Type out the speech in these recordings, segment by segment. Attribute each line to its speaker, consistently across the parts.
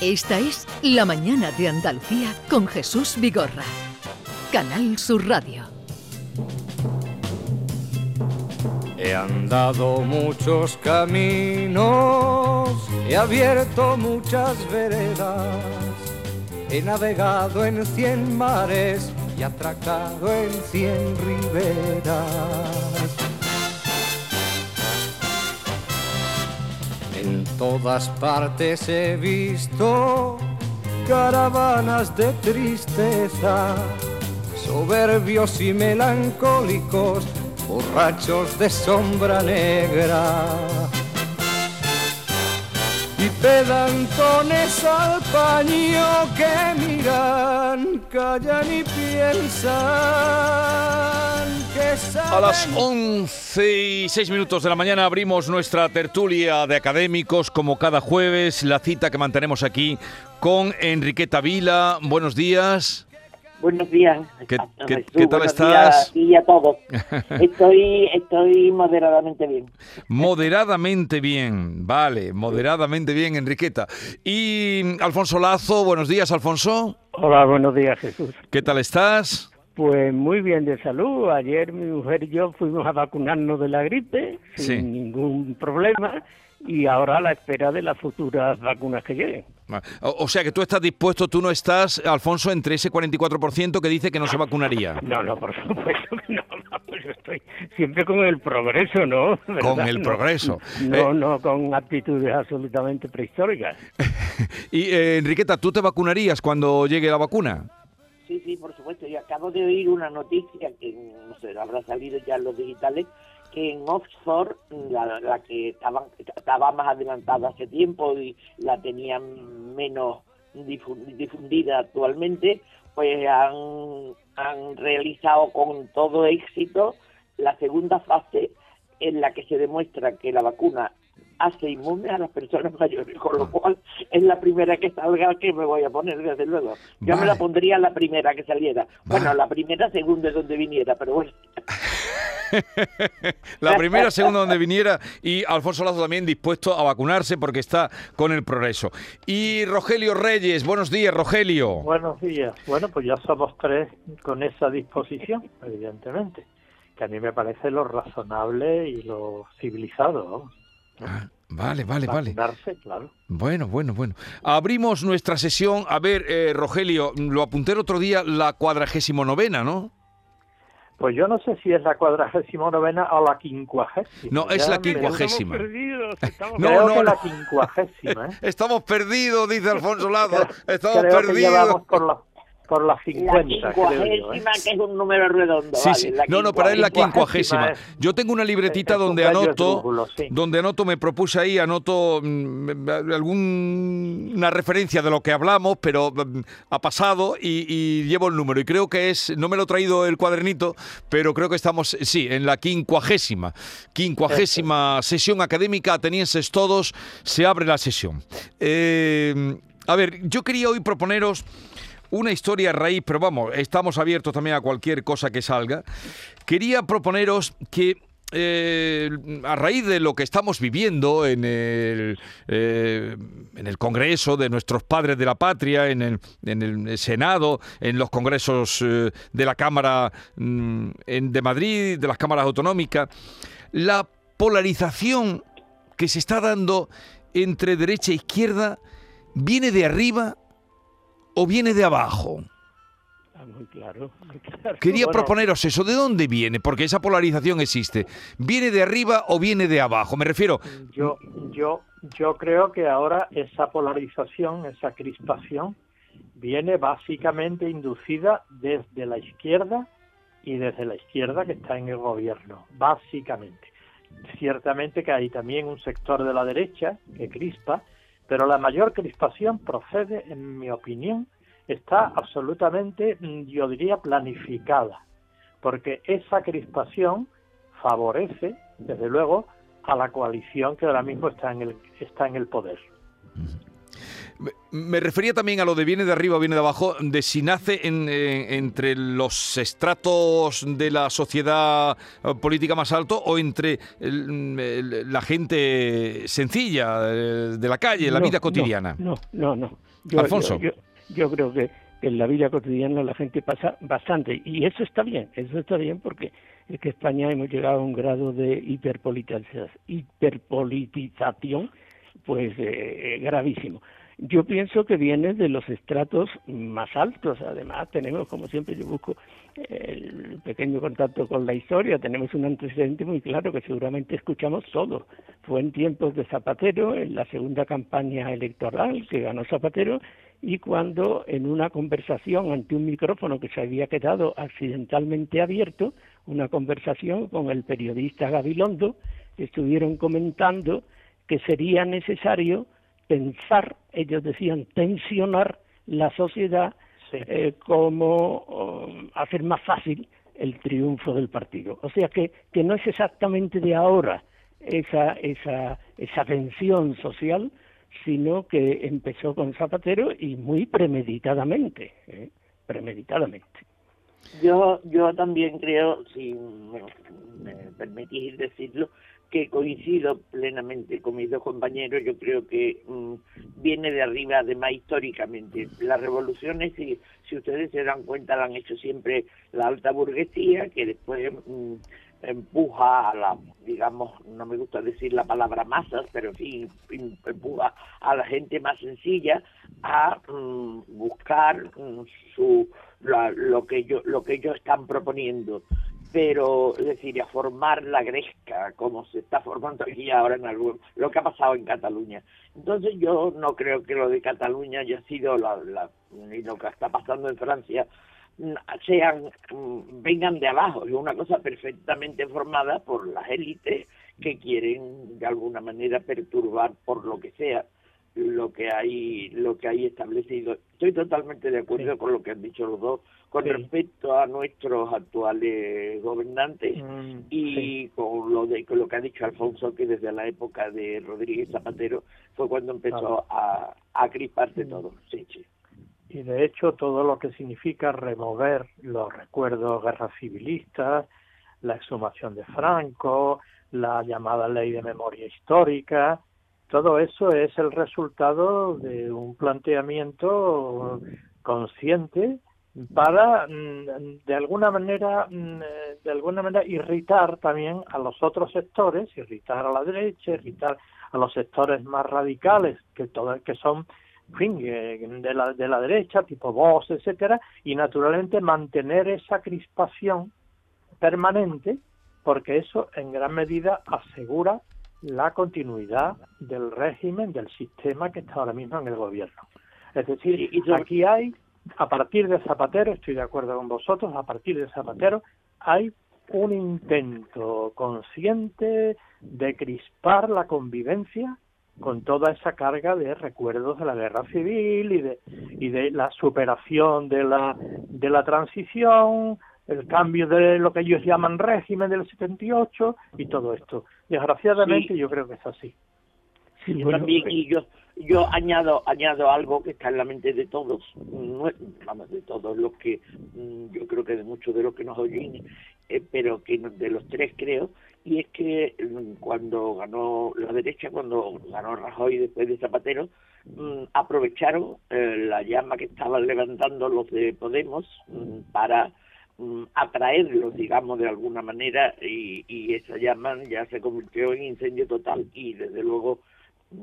Speaker 1: Esta es La Mañana de Andalucía con Jesús Vigorra. Canal Sur Radio.
Speaker 2: He andado muchos caminos, he abierto muchas veredas, he navegado en cien mares y atracado en cien riberas. Todas partes he visto caravanas de tristeza, soberbios y melancólicos, borrachos de sombra negra. Y pedantones al paño que miran, callan y piensan que
Speaker 3: A las
Speaker 2: saben
Speaker 3: 11 y 6 minutos de la mañana abrimos nuestra tertulia de académicos, como cada jueves, la cita que mantenemos aquí con Enriqueta Vila. Buenos días.
Speaker 4: Buenos días.
Speaker 3: ¿Qué-
Speaker 4: a- a
Speaker 3: qué-
Speaker 4: Jesús,
Speaker 3: qué tal
Speaker 4: buenos
Speaker 3: estás?
Speaker 4: días Y a todos. Estoy, estoy moderadamente bien.
Speaker 3: Moderadamente bien, vale, moderadamente bien, Enriqueta. Y Alfonso Lazo, buenos días, Alfonso.
Speaker 5: Hola, buenos días, Jesús.
Speaker 3: ¿Qué tal estás?
Speaker 5: Pues muy bien de salud. Ayer mi mujer y yo fuimos a vacunarnos de la gripe sin
Speaker 3: Sí.
Speaker 5: ningún problema y ahora a la espera de las futuras vacunas que lleguen.
Speaker 3: O, o sea que tú estás dispuesto, tú no estás, Alfonso, entre ese 44% que dice que no se vacunaría.
Speaker 5: No, no, por supuesto que no. no, pues yo estoy siempre con el progreso, ¿no? ¿Verdad?
Speaker 3: Con el
Speaker 5: No,
Speaker 3: progreso.
Speaker 5: No,
Speaker 3: Eh.
Speaker 5: no con actitudes absolutamente prehistóricas.
Speaker 3: Y eh, Enriqueta, ¿tú te vacunarías cuando llegue la vacuna?
Speaker 4: Sí, sí, por supuesto. Yo acabo de oír una noticia que, no sé, habrá salido ya en los digitales, que en Oxford, la, la que estaba, estaba más adelantada hace tiempo y la tenían menos difu- difundida actualmente, pues han, han realizado con todo éxito la segunda fase en la que se demuestra que la vacuna hace inmune a las personas mayores, con lo cual es la primera que salga que me voy a poner, desde luego. Yo me la pondría la primera que saliera. Bueno, la primera según de donde viniera, pero bueno.
Speaker 3: La primera, segunda donde viniera y Alfonso Lazo también dispuesto a vacunarse porque está con el progreso. Y Rogelio Reyes, buenos días, Rogelio.
Speaker 6: Buenos días. Bueno, pues ya somos tres con esa disposición, evidentemente, que a mí me parece lo razonable y lo civilizado. ¿no?
Speaker 3: Ah, vale, vale, vale.
Speaker 6: Claro.
Speaker 3: Bueno, bueno, bueno. Abrimos nuestra sesión. A ver, eh, Rogelio, lo apunté el otro día, la cuadragésimo novena, ¿no?
Speaker 6: Pues yo no sé si es la cuadragésimo novena o la quincuagésima.
Speaker 3: No, es la quincuagésima.
Speaker 5: Estamos perdidos, estamos
Speaker 3: No,
Speaker 6: Creo
Speaker 3: no,
Speaker 6: que
Speaker 3: no.
Speaker 6: la quincuagésima, ¿eh?
Speaker 3: Estamos perdidos, dice Alfonso Lazo. Estamos
Speaker 6: Creo que
Speaker 3: perdidos.
Speaker 6: llevamos por la, por las
Speaker 4: La
Speaker 6: 50, creo yo. ¿eh?
Speaker 4: quincuagésima, que es un número redondo.
Speaker 3: Sí,
Speaker 4: vale,
Speaker 3: sí. No, no, pero es la
Speaker 6: quincuagésima
Speaker 3: Yo tengo una libretita
Speaker 6: es
Speaker 3: donde anoto,
Speaker 6: sí.
Speaker 3: donde anoto, me propuse ahí, anoto mm, alguna referencia de lo que hablamos, pero mm, ha pasado y, y llevo el número. Y creo que es, no me lo he traído el cuadernito, pero creo que estamos, sí, en la quincuagésima. Quincuagésima sesión académica, atenienses todos, se abre la sesión. Eh, a ver, yo quería hoy proponeros una historia a raíz, pero vamos, estamos abiertos también a cualquier cosa que salga. Quería proponeros que eh, a raíz de lo que estamos viviendo en el, eh, en el Congreso de nuestros padres de la patria, en el, en el Senado, en los congresos eh, de la Cámara mm, de Madrid, de las cámaras autonómicas, la polarización que se está dando entre derecha e izquierda viene de arriba o viene de abajo.
Speaker 5: Está muy claro. muy claro.
Speaker 3: Quería
Speaker 6: Bueno.
Speaker 3: proponeros eso, ¿de dónde viene? Porque esa polarización existe. ¿Viene de arriba o viene de abajo? Me refiero,
Speaker 6: Yo, yo, yo creo que ahora esa polarización, esa crispación, viene básicamente inducida desde la izquierda y desde la izquierda que está en el gobierno, básicamente. Ciertamente que hay también un sector de la derecha que crispa, pero la mayor crispación procede, en mi opinión, está absolutamente, mm, yo diría, planificada, porque esa crispación favorece, desde luego, a la coalición que ahora mismo está en el, está en el poder.
Speaker 3: Me refería también a lo de viene de arriba o viene de abajo, de si nace en, entre los estratos de la sociedad eh, política más alto o entre la gente sencilla eh, de la calle, la vida cotidiana.
Speaker 5: No, no, no. Yo,
Speaker 3: Alfonso.
Speaker 5: Yo, creo que en la vida cotidiana la gente pasa bastante y eso está bien, eso está bien porque es que España hemos llegado a un grado de hiperpolitización, hiperpolitización pues eh, gravísimo. Yo pienso que viene de los estratos más altos. Además, tenemos, como siempre, yo busco el pequeño contacto con la historia. Tenemos un antecedente muy claro que seguramente escuchamos todos. Fue en tiempos de Zapatero, en la segunda campaña electoral que ganó Zapatero, y cuando en una conversación ante un micrófono que se había quedado accidentalmente abierto, una conversación con el periodista Gabilondo, estuvieron comentando que sería necesario pensar, ellos decían tensionar la sociedad eh, como um, hacer más fácil el triunfo del partido. O sea que, que no es exactamente de ahora esa, esa, esa tensión social, sino que empezó con Zapatero y muy premeditadamente, ¿eh? premeditadamente.
Speaker 4: Yo, yo también creo, si me permitís decirlo, que coincido plenamente con mis dos compañeros, yo creo que mm, viene de arriba, además históricamente. Las revoluciones, si, si ustedes se dan cuenta, la han hecho siempre la alta burguesía, que después mm, empuja a la, digamos, no me gusta decir la palabra masas, pero en fin, empuja a la gente más sencilla a mm, buscar su lo que yo lo que ellos están proponiendo pero es decir, a formar la gresca como se está formando aquí ahora en algún, lo que ha pasado en Cataluña. Entonces yo no creo que lo de Cataluña haya sido la, la ni lo que está pasando en Francia mm, sean mm, vengan de abajo, es una cosa perfectamente formada por las élites que quieren de alguna manera perturbar por lo que sea lo que hay lo que hay establecido. Estoy totalmente de acuerdo con lo que han dicho los dos con respecto a nuestros actuales gobernantes mm, y con lo de con lo que ha dicho Alfonso que desde la época de Rodríguez Zapatero fue cuando empezó a, a mm. todo. Sí, sí.
Speaker 6: Y de hecho todo lo que significa remover los recuerdos guerras civilistas, la exhumación de Franco, la llamada ley de memoria histórica, todo eso es el resultado de un planteamiento consciente para mm, de alguna manera mm, de alguna manera irritar también a los otros sectores irritar a la derecha irritar a los sectores más radicales que que son fin, de la de la derecha tipo Vox etcétera y naturalmente mantener esa crispación permanente porque eso en gran medida asegura la continuidad del régimen, del sistema que está ahora mismo en el gobierno. Es decir, aquí hay, a partir de Zapatero, estoy de acuerdo con vosotros, a partir de Zapatero hay un intento consciente de crispar la convivencia con toda esa carga de recuerdos de la guerra civil y de, y de la superación de la, de la transición, el cambio de lo que ellos llaman régimen del 78 y todo esto. Desgraciadamente yo creo que es así.
Speaker 4: Sí, también, y yo, yo añado añado algo que está en la mente de todos, vamos, de todos los que, mm, yo creo que de muchos de los que nos oyen, eh, pero que de los tres creo, y es que mm, cuando ganó la derecha, cuando ganó Rajoy después de Zapatero, mm, aprovecharon eh, la llama que estaban levantando los de Podemos para atraerlos, digamos, de alguna manera, y, y esa llama ya se convirtió en incendio total. Y desde luego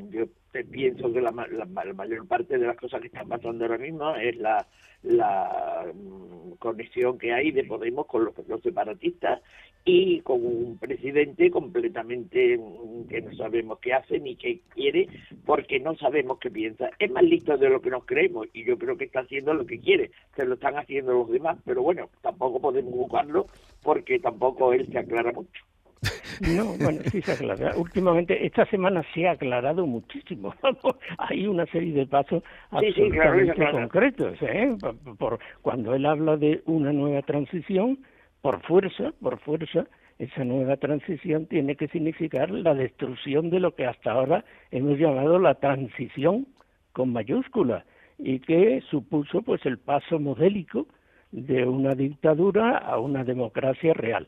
Speaker 4: yo pienso que la, la, mayor parte de las cosas que están pasando ahora mismo es la, la mm, conexión que hay de Podemos con los, separatistas y con un presidente completamente mm, que no sabemos qué hace ni qué quiere porque no sabemos qué piensa. Es más listo de lo que nos creemos y yo creo que está haciendo lo que quiere. Se lo están haciendo los demás, pero bueno, tampoco podemos buscarlo porque tampoco él se aclara mucho.
Speaker 5: No, bueno, sí se aclara. Últimamente, esta semana se ha aclarado muchísimo. Hay una serie de pasos absolutamente concretos. ¿eh? Por, cuando él habla de una nueva transición, por fuerza, por fuerza, esa nueva transición tiene que significar la destrucción de lo que hasta ahora hemos llamado la transición con mayúsculas y que supuso pues el paso modélico de una dictadura a una democracia real.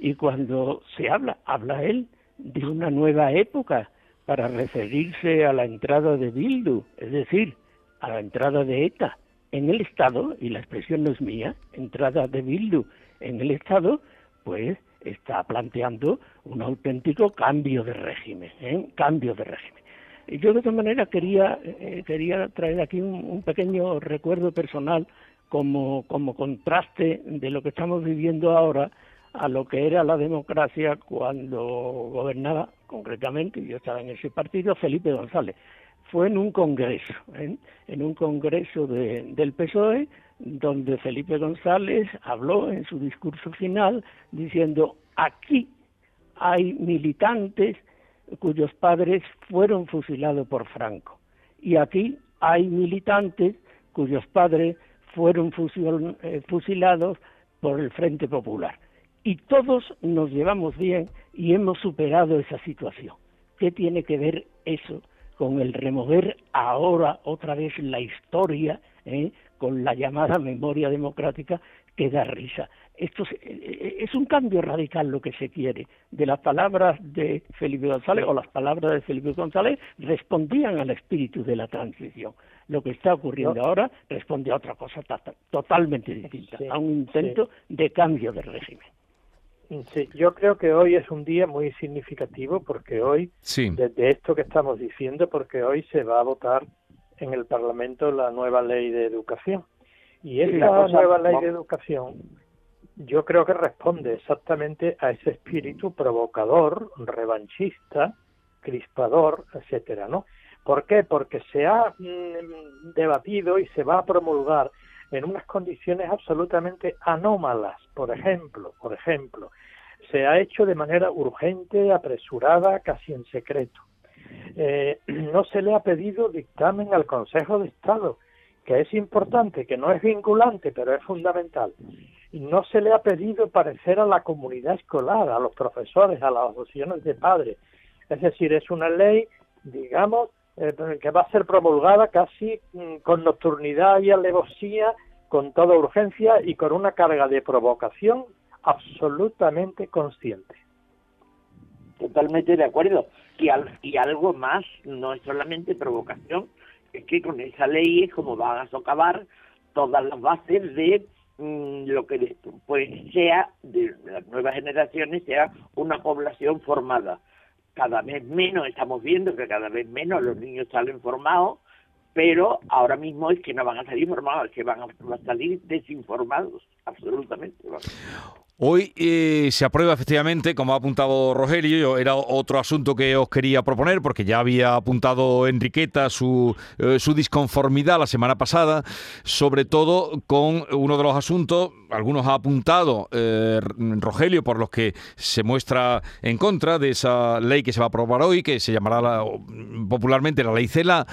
Speaker 5: Y cuando se habla, habla él de una nueva época para referirse a la entrada de Bildu, es decir, a la entrada de ETA en el Estado, y la expresión no es mía, entrada de Bildu en el Estado, pues está planteando un auténtico cambio de régimen, ¿eh? cambio de régimen. Y yo de esta manera quería, eh, quería traer aquí un, pequeño recuerdo personal como, como contraste de lo que estamos viviendo ahora a lo que era la democracia cuando gobernaba concretamente, yo estaba en ese partido, Felipe González. Fue en un congreso, ¿eh? en un congreso del PSOE, donde Felipe González habló en su discurso final diciendo, aquí hay militantes cuyos padres fueron fusilados por Franco. Y aquí hay militantes cuyos padres fueron eh, fusilados por el Frente Popular. Y todos nos llevamos bien y hemos superado esa situación. ¿Qué tiene que ver eso con el remover ahora otra vez la historia, eh, con la llamada memoria democrática que da risa? esto eh, eh, es, un cambio radical lo que se quiere. De las palabras de Felipe González o las palabras de Felipe González respondían al espíritu de la transición. Lo que está ocurriendo ahora responde a otra cosa totalmente distinta, a un intento de cambio de régimen.
Speaker 6: Sí, yo creo que hoy es un día muy significativo porque hoy, desde esto que estamos diciendo, porque hoy se va a votar en el Parlamento la nueva ley de educación. Y esta nueva ley de educación yo creo que responde exactamente a ese espíritu provocador, revanchista, crispador, etcétera, ¿no? ¿Por qué? Porque se ha mm, debatido y se va a promulgar en unas condiciones absolutamente anómalas. Por ejemplo, por ejemplo, se ha hecho de manera urgente, apresurada, casi en secreto. Eh, no se le ha pedido dictamen al Consejo de Estado, que es importante, que no es vinculante, pero es fundamental no se le ha pedido parecer a la comunidad escolar, a los profesores, a las asociaciones de padres. Es decir, es una ley, digamos, eh, que va a ser promulgada casi mm, con nocturnidad y alevosía, con toda urgencia y con una carga de provocación absolutamente consciente.
Speaker 4: Totalmente de acuerdo. Y, y algo más, no es solamente provocación, es que con esa ley es como van a socavar todas las bases de Mm, lo que después sea de las nuevas generaciones sea una población formada. Cada vez menos estamos viendo que cada vez menos los niños salen formados, pero ahora mismo es que no van a salir formados, es que van a, salir desinformados, absolutamente.
Speaker 3: Hoy eh, se aprueba efectivamente, como ha apuntado Rogelio, era otro asunto que os quería proponer, porque ya había apuntado Enriqueta su, eh, su disconformidad la semana pasada, sobre todo con uno de los asuntos, algunos ha apuntado eh, Rogelio, por los que se muestra en contra de esa ley que se va a aprobar hoy, que se llamará popularmente la ley CELA,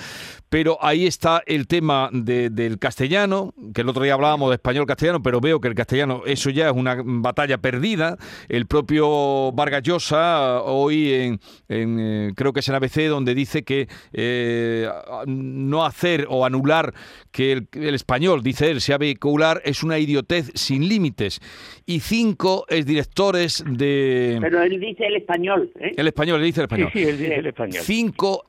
Speaker 3: pero ahí está el tema del castellano, que el otro día hablábamos de español-castellano, pero veo que el castellano, eso ya es una batalla perdida. El propio Vargas Llosa, hoy en, eh, creo que es en ABC, donde dice que eh, no hacer o anular que el, español, dice él, sea vehicular, es una idiotez sin límites. Y cinco exdirectores de...
Speaker 4: Pero él dice el español. ¿eh?
Speaker 3: El español, él dice el español.
Speaker 5: Sí, él dice el español.
Speaker 3: Cinco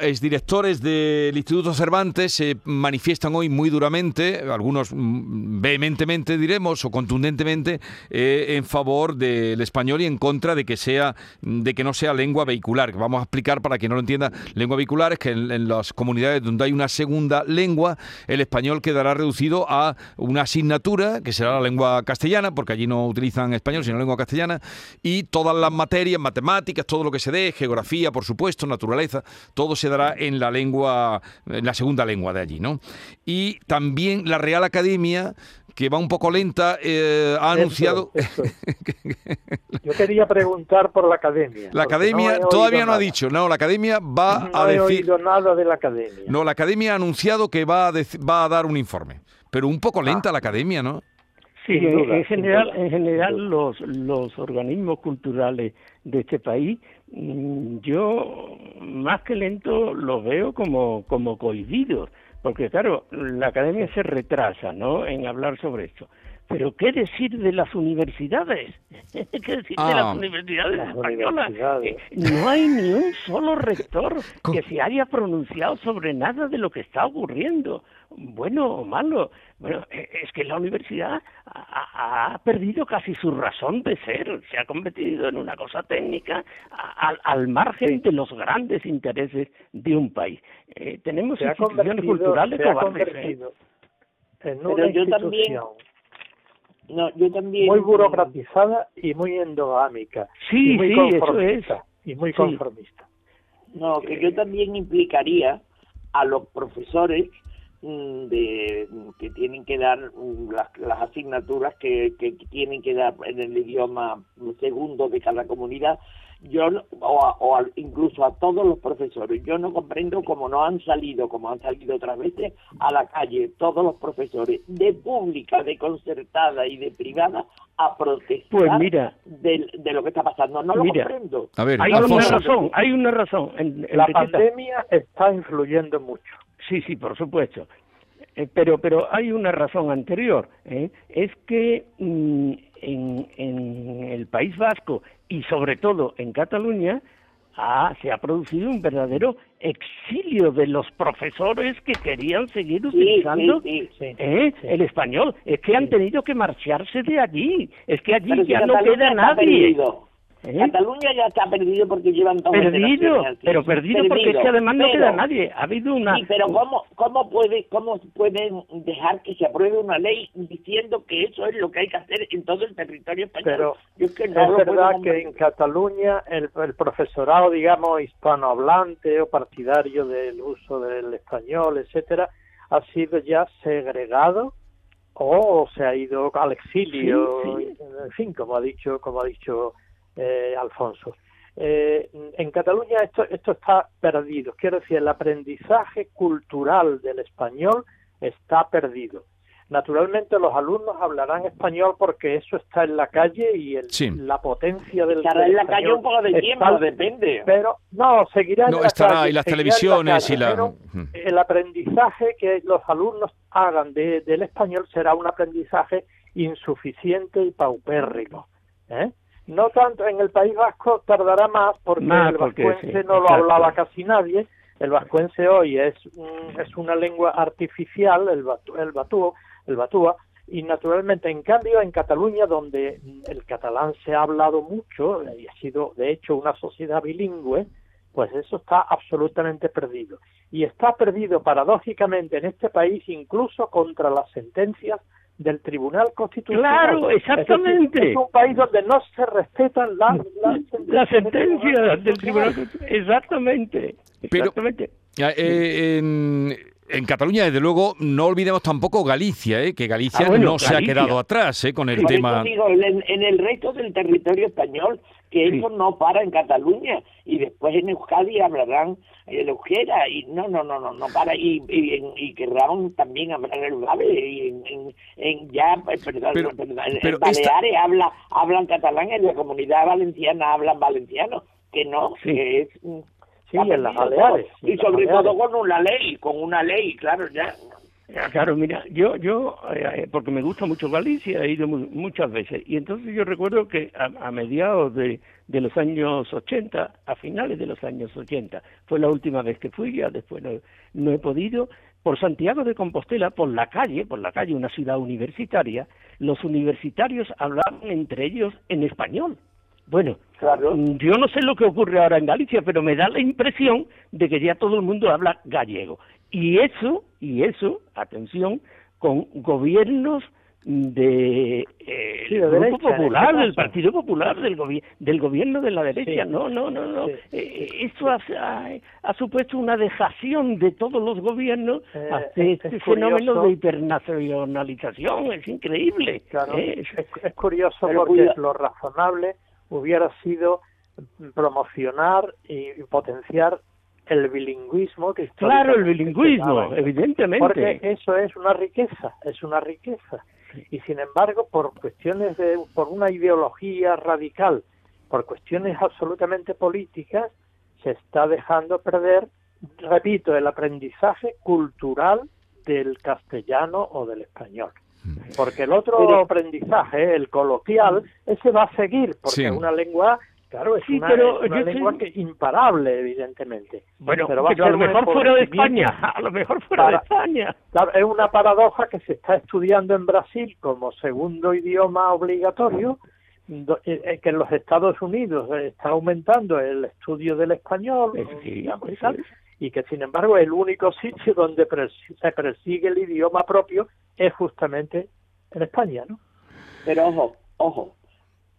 Speaker 3: exdirectores del Instituto Cervantes se manifiestan hoy muy duramente, algunos mm, vehementemente diremos o contundentemente, eh, en favor del español y en contra de que sea de que no sea lengua vehicular. Vamos a explicar para quien no lo entienda, lengua vehicular es que en, las comunidades donde hay una segunda lengua, el español quedará reducido a una asignatura que será la lengua castellana, porque allí no utilizan español sino lengua castellana, y todas las materias, matemáticas, todo lo que se dé, geografía, por supuesto, naturaleza, todo se dará en la lengua en la segunda lengua de allí, ¿no? Y también la Real Academia que va un poco lenta, eh, ha anunciado...
Speaker 6: Yo quería preguntar por la academia.
Speaker 3: La academia todavía no ha dicho, no, la academia va a decir...
Speaker 6: No he oído nada de la academia.
Speaker 3: No, la academia ha anunciado que va a, va a dar un informe, pero un poco lenta ah. la academia, ¿no?
Speaker 5: Sí, en general, en general los, los organismos culturales de este país mm, yo más que lento lo veo como, como cohibidos, porque claro, la academia se retrasa, ¿no?, en hablar sobre esto. Pero ¿qué decir de las universidades? ¿Qué decir de
Speaker 3: Ah.
Speaker 5: las universidades
Speaker 6: Las
Speaker 5: españolas?
Speaker 6: universidades.
Speaker 5: Eh, No hay ni un solo rector que se haya pronunciado sobre nada de lo que está ocurriendo, bueno o malo. Bueno, eh, es que la universidad ha, perdido casi su razón de ser, se ha convertido en una cosa técnica al- al margen de los grandes intereses de un país. Eh, tenemos
Speaker 6: Se
Speaker 5: instituciones culturales
Speaker 6: se ha
Speaker 5: cobardes, ¿eh?
Speaker 6: en
Speaker 4: Pero yo también- No, yo también.
Speaker 6: muy burocratizada y muy endogámica.
Speaker 5: Sí,
Speaker 6: y muy
Speaker 5: sí, eso es.
Speaker 6: conformista, Y muy
Speaker 5: Sí.
Speaker 6: conformista.
Speaker 4: No, que yo también implicaría a los profesores de que tienen que dar mm, las, las asignaturas que, que tienen que dar en el idioma segundo de cada comunidad yo no- o, a- o al- incluso a todos los profesores yo no comprendo cómo no han salido como han salido otras veces a la calle todos los profesores de pública de concertada y de privada a protestar
Speaker 5: Pues mira.
Speaker 4: de, lo que está pasando no lo
Speaker 5: Mira.
Speaker 4: comprendo
Speaker 3: A ver,
Speaker 5: Hay una razón, hay una razón. en-
Speaker 6: La pandemia está influyendo mucho.
Speaker 5: Sí, sí, por supuesto. Eh, pero, pero hay una razón anterior. ¿eh? Es que mm, en, en el País Vasco y sobre todo en Cataluña ha- se ha producido un verdadero exilio de los profesores que querían seguir utilizando
Speaker 4: sí, sí.
Speaker 5: ¿eh? el español. Es que han tenido que marcharse de allí. Es que allí
Speaker 4: Pero
Speaker 5: ya no queda nadie.
Speaker 4: perdido.
Speaker 5: ¿Eh?
Speaker 4: Cataluña ya está perdido porque llevan dos
Speaker 5: Perdido, pero perdido, porque es
Speaker 4: Perdido.
Speaker 5: que además no
Speaker 4: Pero-
Speaker 5: queda nadie. Ha habido una...
Speaker 4: Sí, pero ¿cómo, cómo, puede, ¿cómo pueden dejar que se apruebe una ley diciendo que eso es lo que hay que hacer en todo el territorio español?
Speaker 6: Pero
Speaker 4: Yo es que
Speaker 6: es
Speaker 4: no lo puedo
Speaker 6: verdad que en Cataluña el, el profesorado, digamos, hispanohablante o partidario del uso del español, etcétera, ha sido ya segregado o se ha ido al exilio,
Speaker 5: Sí, sí.
Speaker 6: en fin, como ha dicho, como ha dicho eh, Alfonso. Eh, en Cataluña esto, esto está perdido, quiero decir, el aprendizaje cultural del español está perdido. Naturalmente los alumnos hablarán español porque eso está en la calle y el-
Speaker 3: Sí.
Speaker 6: la potencia del
Speaker 4: Estará en la calle un poco de
Speaker 6: está-
Speaker 4: tiempo, depende.
Speaker 6: Pero no, seguirá en
Speaker 3: No,
Speaker 6: la
Speaker 3: estará,
Speaker 6: calle,
Speaker 3: y las
Speaker 6: en
Speaker 3: televisiones
Speaker 6: calle,
Speaker 3: y la-
Speaker 6: el aprendizaje que los alumnos hagan de- del español será un aprendizaje insuficiente y paupérrimo. ¿eh? No tanto en el País Vasco tardará más porque
Speaker 5: Más,
Speaker 6: el
Speaker 5: porque sí,
Speaker 6: no lo
Speaker 5: exacto.
Speaker 6: hablaba casi nadie. El vascuence hoy es, un- es una lengua artificial, el, batu- el batúo, el batúa, y naturalmente, en cambio, en Cataluña, donde el catalán se ha hablado mucho y ha sido, de hecho, una sociedad bilingüe, pues eso está absolutamente perdido. Y está perdido, paradójicamente, en este país, incluso contra las sentencias del Tribunal Constitucional.
Speaker 5: Claro,
Speaker 6: Es decir,
Speaker 5: exactamente.
Speaker 6: Es, un país donde no se respetan las, las
Speaker 5: la
Speaker 6: sentencias
Speaker 5: sentencia del Tribunal
Speaker 6: Constitucional.
Speaker 5: Exactamente.
Speaker 3: Pero-
Speaker 5: Exactamente.
Speaker 3: Ya, eh, en, en Cataluña, desde luego, no olvidemos tampoco Galicia, eh, que Galicia
Speaker 5: Ah, bueno,
Speaker 3: no se ha quedado atrás eh, con el
Speaker 4: Por eso
Speaker 3: tema.
Speaker 4: digo, en, en el resto del territorio español, que
Speaker 5: Sí.
Speaker 4: eso no para en Cataluña, y después en Euskadi hablarán el euskera, y no, no, no, no, no para, y, y, en- y querrán también hablar el bable, y en, en, en ya, eh, perdón,
Speaker 3: Pero-
Speaker 4: perdón, en Baleares habla, hablan catalán, en la comunidad valenciana hablan valenciano, que no,
Speaker 5: Sí.
Speaker 4: que es...
Speaker 6: Sí, en las Baleares,
Speaker 4: Y sobre todo con una ley, con una ley, claro, ya.
Speaker 5: Claro, mira, yo, yo, eh, porque me gusta mucho Galicia, he ido mu- muchas veces, y entonces yo recuerdo que a, a mediados de, de los años 80, a finales de los años 80, fue la última vez que fui, ya después no, no he podido, por Santiago de Compostela, por la calle, por la calle, una ciudad universitaria, los universitarios hablaban entre ellos en español. Bueno,
Speaker 4: Claro.
Speaker 5: mm, yo no sé lo que ocurre ahora en Galicia, pero me da la impresión de que ya todo el mundo habla gallego. Y eso, y eso, atención, con gobiernos de eh,
Speaker 6: Sí, de
Speaker 5: el Grupo
Speaker 6: derecha, en
Speaker 5: Popular,
Speaker 6: este
Speaker 5: del. Partido Popular, del, gobi- del gobierno de la derecha.
Speaker 6: Sí.
Speaker 5: No, no, no, no.
Speaker 6: Sí.
Speaker 5: Eh, esto ha, ha- ha supuesto una dejación de todos los gobiernos
Speaker 6: Eh,
Speaker 5: hacia
Speaker 6: es
Speaker 5: este
Speaker 6: curioso.
Speaker 5: fenómeno de hipernacionalización. Es increíble.
Speaker 6: Claro,
Speaker 5: ¿eh?
Speaker 6: es, es curioso porque
Speaker 4: cuida-
Speaker 6: lo razonable hubiera sido promocionar y potenciar el bilingüismo que
Speaker 5: Claro, el bilingüismo, evidentemente.
Speaker 6: porque eso es una riqueza, es una riqueza. Y sin embargo, por cuestiones de, por una ideología radical, por cuestiones absolutamente políticas, se está dejando perder, repito, el aprendizaje cultural del castellano o del español. Porque el otro aprendizaje, el coloquial, ese va a seguir, porque es una lengua Claro, es una, pero lengua que imparable, evidentemente.
Speaker 5: Bueno, pero, a, lo mejor fuera de España, a lo mejor fuera de España.
Speaker 6: es una paradoja que se está estudiando en Brasil como segundo idioma obligatorio, eh, eh, que en los Estados Unidos está aumentando el estudio del español, y, que sin embargo el único sitio donde se persigue el idioma propio es justamente en España, ¿no?
Speaker 4: Pero ojo, ojo,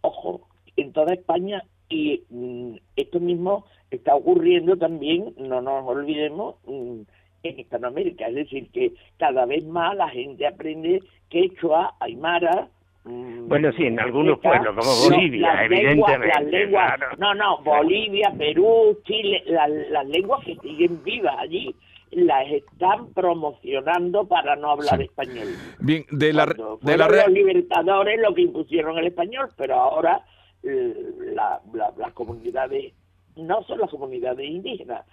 Speaker 4: ojo, en toda España y mm, esto mismo está ocurriendo también, no nos olvidemos, mm, en Hispanoamérica. Es decir, que cada vez más la gente aprende quechua, aymara.
Speaker 5: Mm, bueno, sí, en algunos pueblos, como Bolivia, evidentemente.
Speaker 4: No, no, Bolivia, Perú, Chile, las lenguas que siguen vivas allí las están promocionando para no hablar español.
Speaker 3: Bien, de la, de
Speaker 4: la los libertadores lo que impusieron el español, pero ahora la, las comunidades, no son las comunidades indígenas,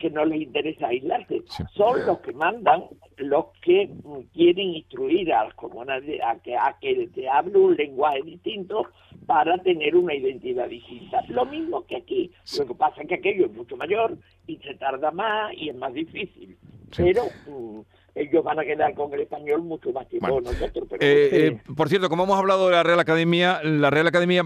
Speaker 4: que no les interesa aislarse, son los que mandan, los que quieren instruir a las comunidades a que, a que se hable un lenguaje distinto para tener una identidad distinta. Lo mismo que aquí. Lo que pasa es que aquello es mucho mayor y se tarda más y es más difícil. Pero mm, ellos van a quedar con el español mucho más tiempo nosotros.
Speaker 3: Eh, eh, por cierto, como hemos hablado de la Real Academia, la Real Academia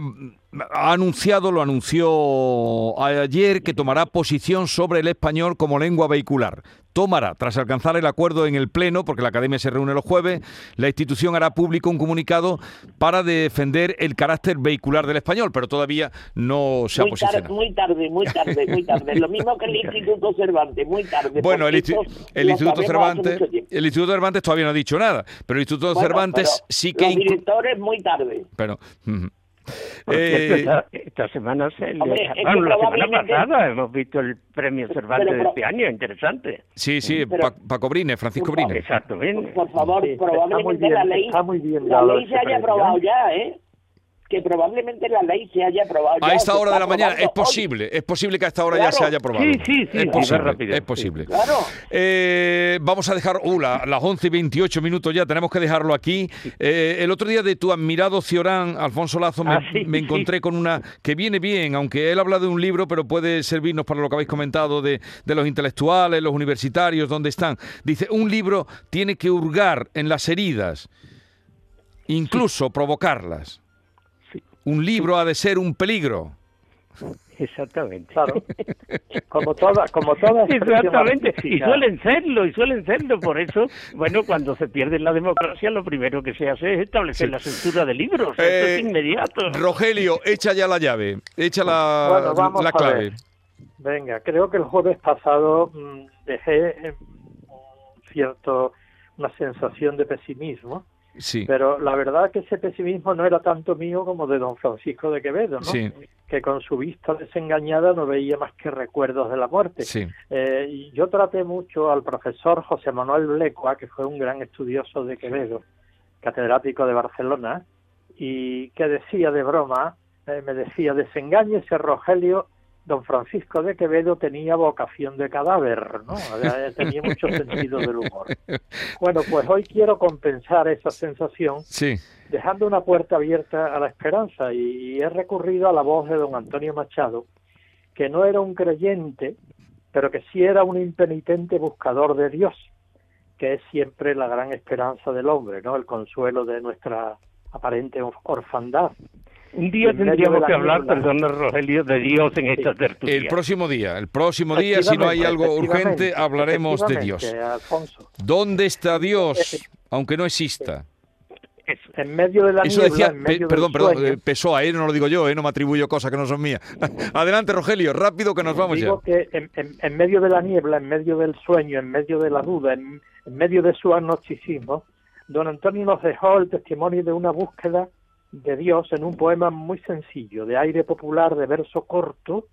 Speaker 3: ha anunciado, lo anunció ayer, que tomará posición sobre el español como lengua vehicular tomará, tras alcanzar el acuerdo en el Pleno, porque la Academia se reúne los jueves, la institución hará público un comunicado para defender el carácter vehicular del español, pero todavía no se
Speaker 4: ha
Speaker 3: posicionado.
Speaker 4: muy tarde, muy tarde, muy tarde. Lo mismo que el Instituto Cervantes, muy tarde.
Speaker 3: Bueno, el, Instituto Cervantes, el Instituto Cervantes todavía no ha dicho nada, pero el Instituto Cervantes sí que...
Speaker 4: Los directores muy tarde.
Speaker 3: Pero...
Speaker 5: Eh, esta, semana, se la semana pasada hemos visto el premio Cervantes de este año, interesante.
Speaker 3: Sí, sí, Paco Brine, Francisco Brine.
Speaker 5: Exactamente.
Speaker 4: Por, favor, probablemente la ley, la ley se haya aprobado ya, ¿eh? Que probablemente la ley se haya aprobado.
Speaker 3: A esta hora de la mañana es posible, es posible que a esta hora ya se haya aprobado.
Speaker 5: Sí, sí, sí,
Speaker 3: es posible. es posible.
Speaker 4: Claro.
Speaker 3: Eh, vamos a dejar, uh, las 11 y 28 minutos ya, tenemos que dejarlo aquí. Eh, el otro día de tu admirado Ciorán, Alfonso Lazo, me, ah, encontré con una que viene bien, aunque él habla de un libro, pero puede servirnos para lo que habéis comentado de, de los intelectuales, los universitarios, dónde están. Dice, un libro tiene que hurgar en las heridas, incluso provocarlas un libro ha de ser un peligro.
Speaker 5: Exactamente.
Speaker 6: Claro. Como todas, como todas.
Speaker 5: Exactamente. Y suelen serlo, y suelen serlo. Por eso, bueno, cuando se pierde la democracia, lo primero que se hace es establecer la censura de libros. es eh, inmediato.
Speaker 3: Rogelio, echa ya la llave, echa la, la clave.
Speaker 6: Venga, creo que el jueves pasado mm, dejé cierto una sensación de pesimismo pero la verdad que ese pesimismo no era tanto mío como de don Francisco de Quevedo, ¿no? que con su vista desengañada no veía más que recuerdos de la muerte. Eh, y yo traté mucho al profesor José Manuel Blecua, que fue un gran estudioso de Quevedo, catedrático de Barcelona, y que decía de broma, eh, me decía, desengáñese Rogelio don Francisco de Quevedo tenía vocación de cadáver, ¿no? Tenía mucho sentido del humor. Bueno, pues hoy quiero compensar esa sensación dejando una puerta abierta a la esperanza y he recurrido a la voz de don Antonio Machado, que no era un creyente, pero que sí era un impenitente buscador de Dios, que es siempre la gran esperanza del hombre, ¿no? El consuelo de nuestra aparente orfandad.
Speaker 5: Un día tendríamos que hablar, perdón, Rogelio, de Dios en esta tertulia.
Speaker 3: El próximo día, el próximo día, si no hay algo urgente, hablaremos de Dios. ¿Dónde está Dios, aunque no exista?
Speaker 6: En medio de la
Speaker 3: Eso decía, perdón, perdón, eh, Pessoa, ¿eh? no lo digo yo, ¿eh? no me atribuyo cosas que no son mías. Adelante, Rogelio, rápido que nos vamos
Speaker 6: digo que en, medio de la niebla, en medio del sueño, en medio de la duda, en, en medio de su agnosticismo, don Antonio nos dejó el testimonio de una búsqueda de Dios en un poema muy sencillo, de aire popular, de verso corto,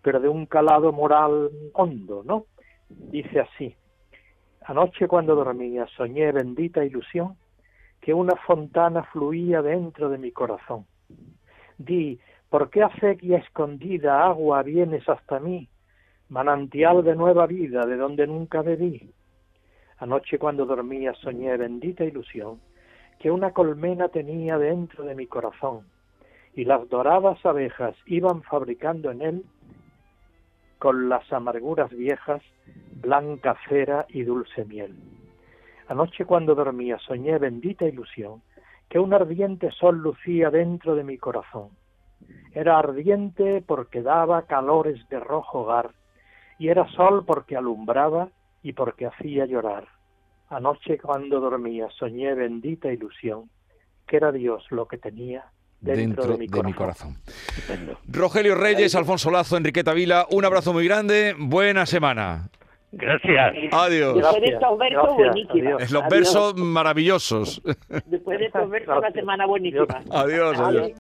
Speaker 6: pero de un calado moral hondo, ¿no? Dice así, anoche cuando dormía soñé bendita ilusión que una fontana fluía dentro de mi corazón. Di, ¿Por qué acequia escondida agua vienes hasta mí? Manantial de nueva vida de donde nunca bebí. Anoche cuando dormía soñé bendita ilusión que una colmena tenía dentro de mi corazón y las doradas abejas iban fabricando en él con las amarguras viejas blanca cera y dulce miel. Anoche cuando dormía soñé bendita ilusión que un ardiente sol lucía dentro de mi corazón. Era ardiente porque daba calores de rojo hogar y era sol porque alumbraba y porque hacía llorar. Anoche cuando dormía soñé bendita ilusión que era Dios lo que tenía dentro, de, mi, corazón.
Speaker 3: Rogelio Reyes, Alfonso Lazo, Enriqueta Vila, un abrazo muy grande, buena semana.
Speaker 5: Gracias.
Speaker 3: Adiós.
Speaker 4: Después de estos versos.
Speaker 3: Es los
Speaker 4: Adiós.
Speaker 3: versos maravillosos.
Speaker 4: Después de estos versos, una semana buenísima.
Speaker 3: Adiós, adiós.